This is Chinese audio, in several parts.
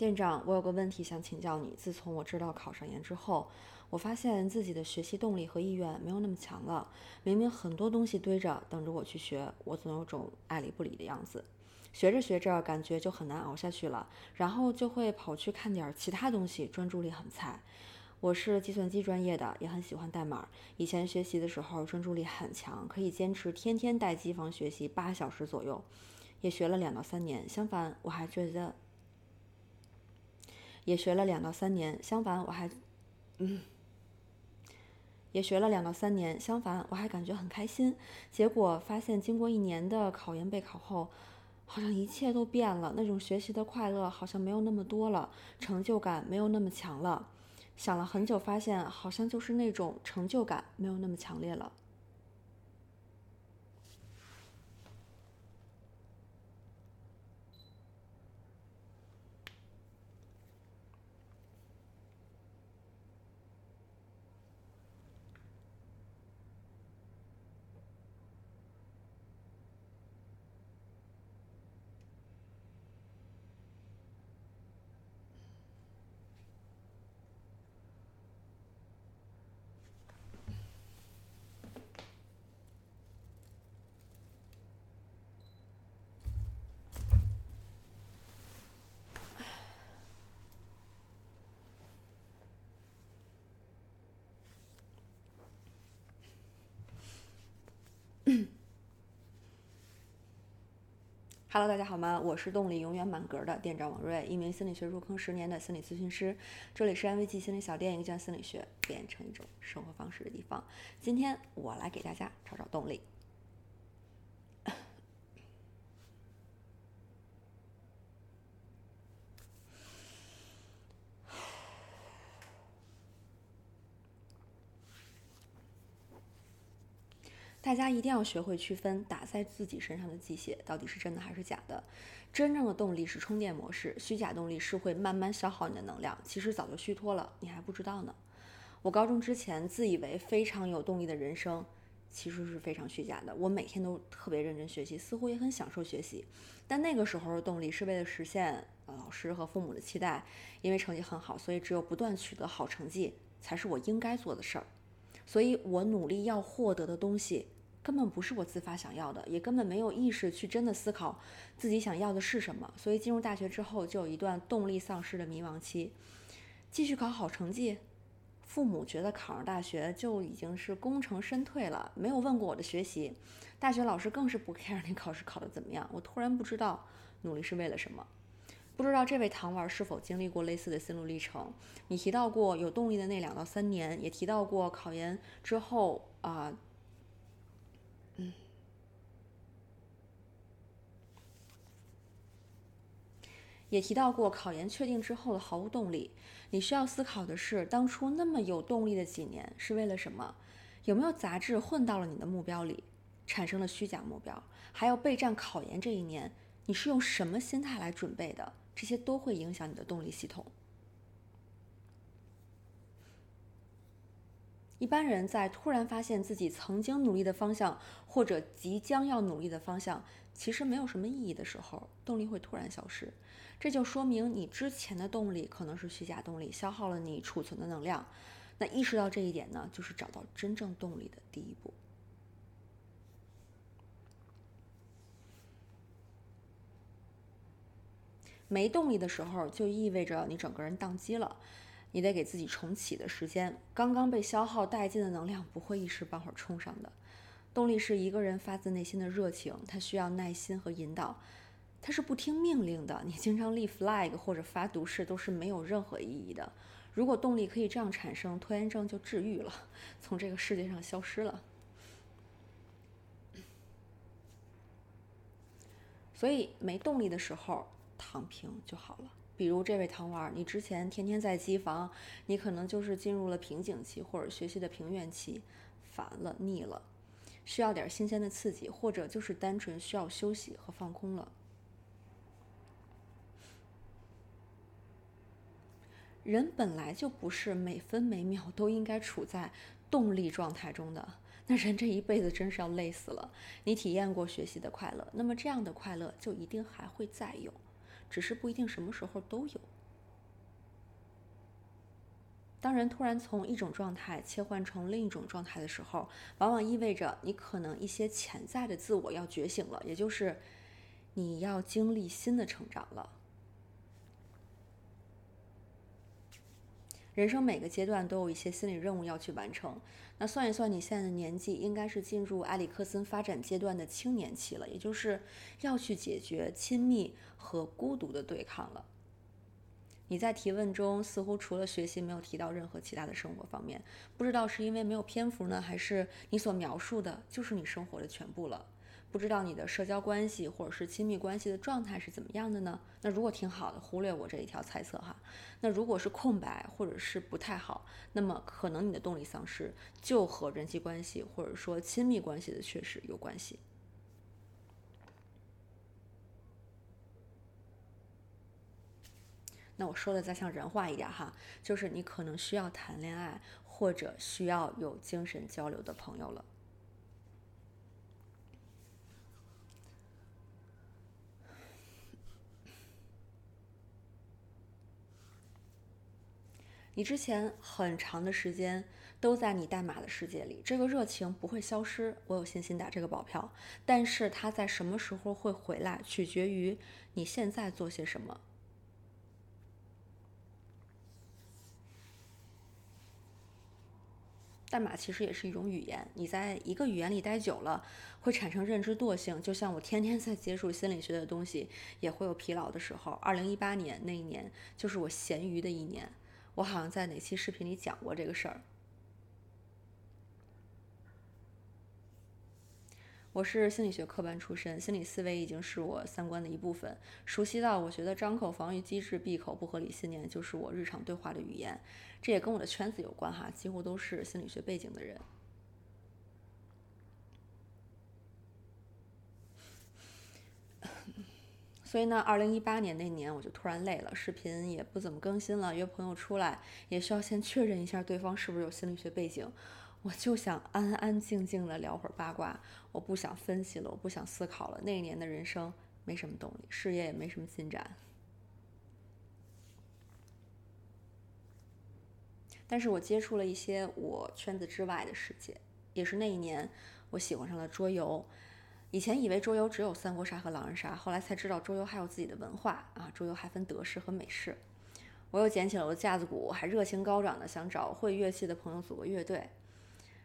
店长，我有个问题想请教你。自从我知道考上研之后，我发现自己的学习动力和意愿没有那么强了。明明很多东西堆着等着我去学，我总有种爱理不理的样子。学着学着，感觉就很难熬下去了，然后就会跑去看点其他东西，专注力很菜。我是计算机专业的，也很喜欢代码。以前学习的时候专注力很强，可以坚持天天待机房学习八小时左右，也学了两到三年。相反，我还觉得，也学了两到三年。相反，我还，嗯。也学了两到三年，相反我还感觉很开心。结果发现，经过一年的考研备考后，好像一切都变了。那种学习的快乐好像没有那么多了，成就感没有那么强了。想了很久，发现好像就是那种成就感没有那么强烈了。Hello，大家好吗？我是动力永远满格的店长王瑞，一名心理学入坑十年的心理咨询师。这里是安慰剂心理小店，一个将心理学变成一种生活方式的地方。今天我来给大家找找动力。大家一定要学会区分打在自己身上的鸡血到底是真的还是假的。真正的动力是充电模式，虚假动力是会慢慢消耗你的能量，其实早就虚脱了，你还不知道呢。我高中之前自以为非常有动力的人生，其实是非常虚假的。我每天都特别认真学习，似乎也很享受学习，但那个时候的动力是为了实现老师和父母的期待，因为成绩很好，所以只有不断取得好成绩才是我应该做的事儿。所以我努力要获得的东西，根本不是我自发想要的，也根本没有意识去真的思考自己想要的是什么。所以进入大学之后，就有一段动力丧失的迷茫期。继续考好成绩，父母觉得考上大学就已经是功成身退了，没有问过我的学习。大学老师更是不 care 你考试考得怎么样。我突然不知道努力是为了什么。不知道这位糖丸是否经历过类似的心路历程？你提到过有动力的那两到三年，也提到过考研之后啊，嗯，也提到过考研确定之后的毫无动力。你需要思考的是，当初那么有动力的几年是为了什么？有没有杂质混到了你的目标里，产生了虚假目标？还有备战考研这一年，你是用什么心态来准备的？这些都会影响你的动力系统。一般人在突然发现自己曾经努力的方向，或者即将要努力的方向，其实没有什么意义的时候，动力会突然消失。这就说明你之前的动力可能是虚假动力，消耗了你储存的能量。那意识到这一点呢，就是找到真正动力的第一步。没动力的时候，就意味着你整个人宕机了，你得给自己重启的时间。刚刚被消耗殆尽的能量不会一时半会儿冲上的。动力是一个人发自内心的热情，它需要耐心和引导，它是不听命令的。你经常立 flag 或者发毒誓都是没有任何意义的。如果动力可以这样产生，拖延症就治愈了，从这个世界上消失了。所以没动力的时候。躺平就好了。比如这位糖丸，你之前天天在机房，你可能就是进入了瓶颈期或者学习的平原期，烦了腻了，需要点新鲜的刺激，或者就是单纯需要休息和放空了。人本来就不是每分每秒都应该处在动力状态中的，那人这一辈子真是要累死了。你体验过学习的快乐，那么这样的快乐就一定还会再有。只是不一定什么时候都有。当人突然从一种状态切换成另一种状态的时候往往意味着你可能一些潜在的自我要觉醒了也就是你要经历新的成长了。人生每个阶段都有一些心理任务要去完成。那算一算，你现在的年纪应该是进入埃里克森发展阶段的青年期了，也就是要去解决亲密和孤独的对抗了。你在提问中似乎除了学习没有提到任何其他的生活方面，不知道是因为没有篇幅呢，还是你所描述的就是你生活的全部了？不知道你的社交关系或者是亲密关系的状态是怎么样的呢？那如果挺好的，忽略我这一条猜测哈。那如果是空白或者是不太好，那么可能你的动力丧失就和人际关系或者说亲密关系的缺失有关系。那我说的再像人话一点哈，就是你可能需要谈恋爱，或者需要有精神交流的朋友了。你之前很长的时间都在你代码的世界里，这个热情不会消失，我有信心打这个保票。但是它在什么时候会回来，取决于你现在做些什么。代码其实也是一种语言，你在一个语言里待久了，会产生认知惰性。就像我天天在接触心理学的东西，也会有疲劳的时候。二零一八年那一年，就是我闲鱼的一年。我好像在哪期视频里讲过这个事儿。我是心理学科班出身，心理思维已经是我三观的一部分，熟悉到我觉得张口防御机制、闭口不合理信念就是我日常对话的语言。这也跟我的圈子有关哈，几乎都是心理学背景的人。所以呢，二零一八年那年我就突然累了，视频也不怎么更新了，约朋友出来也需要先确认一下对方是不是有心理学背景。我就想安安静静的聊会儿八卦，我不想分析了，我不想思考了。那一年的人生没什么动力，事业也没什么进展。但是我接触了一些我圈子之外的世界，也是那一年我喜欢上了桌游。以前以为桌游只有三国杀和狼人杀，后来才知道桌游还有自己的文化啊！桌游还分德式和美式。我又捡起了我的架子鼓，还热情高涨的想找会乐器的朋友组个乐队。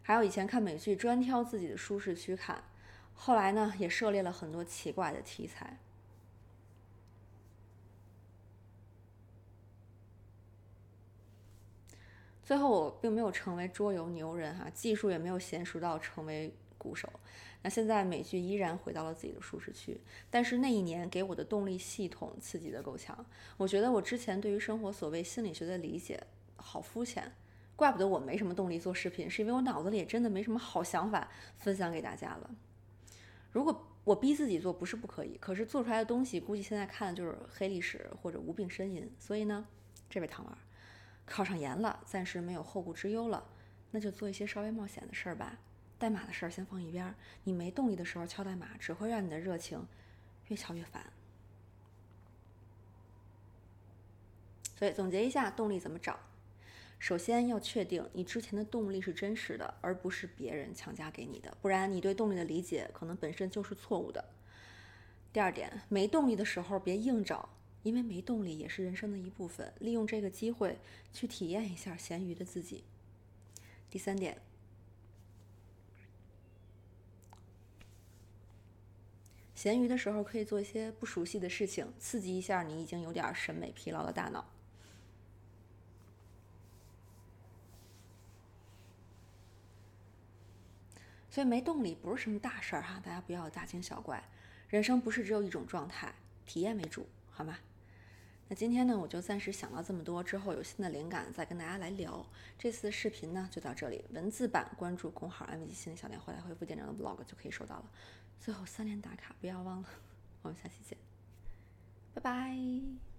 还有以前看美剧，专挑自己的舒适区看。后来呢，也涉猎了很多奇怪的题材。最后，我并没有成为桌游牛人哈，技术也没有娴熟到成为鼓手。那现在美剧依然回到了自己的舒适区，但是那一年给我的动力系统刺激的够强。我觉得我之前对于生活所谓心理学的理解好肤浅。怪不得我没什么动力做视频，是因为我脑子里也真的没什么好想法分享给大家了。如果我逼自己做，不是不可以，可是做出来的东西估计现在看的就是黑历史或者无病呻吟。所以呢，这位糖丸，考上研了，暂时没有后顾之忧了，那就做一些稍微冒险的事儿吧。代码的事儿先放一边，你没动力的时候敲代码，只会让你的热情越敲越烦。所以总结一下，动力怎么找？首先要确定你之前的动力是真实的，而不是别人强加给你的，不然你对动力的理解可能本身就是错误的。第二点，没动力的时候别硬找，因为没动力也是人生的一部分，利用这个机会去体验一下咸鱼的自己。第三点，咸鱼的时候可以做一些不熟悉的事情，刺激一下你已经有点审美疲劳的大脑。所以没动力不是什么大事儿哈，大家不要大惊小怪。人生不是只有一种状态，体验为主，好吗？那今天呢，我就暂时想到这么多，之后有新的灵感再跟大家来聊。这次视频呢就到这里，文字版关注公号“ “M G 心理小店”，回来回复店长的 Vlog 就可以收到了。最后三连打卡不要忘了，我们下期见，拜拜。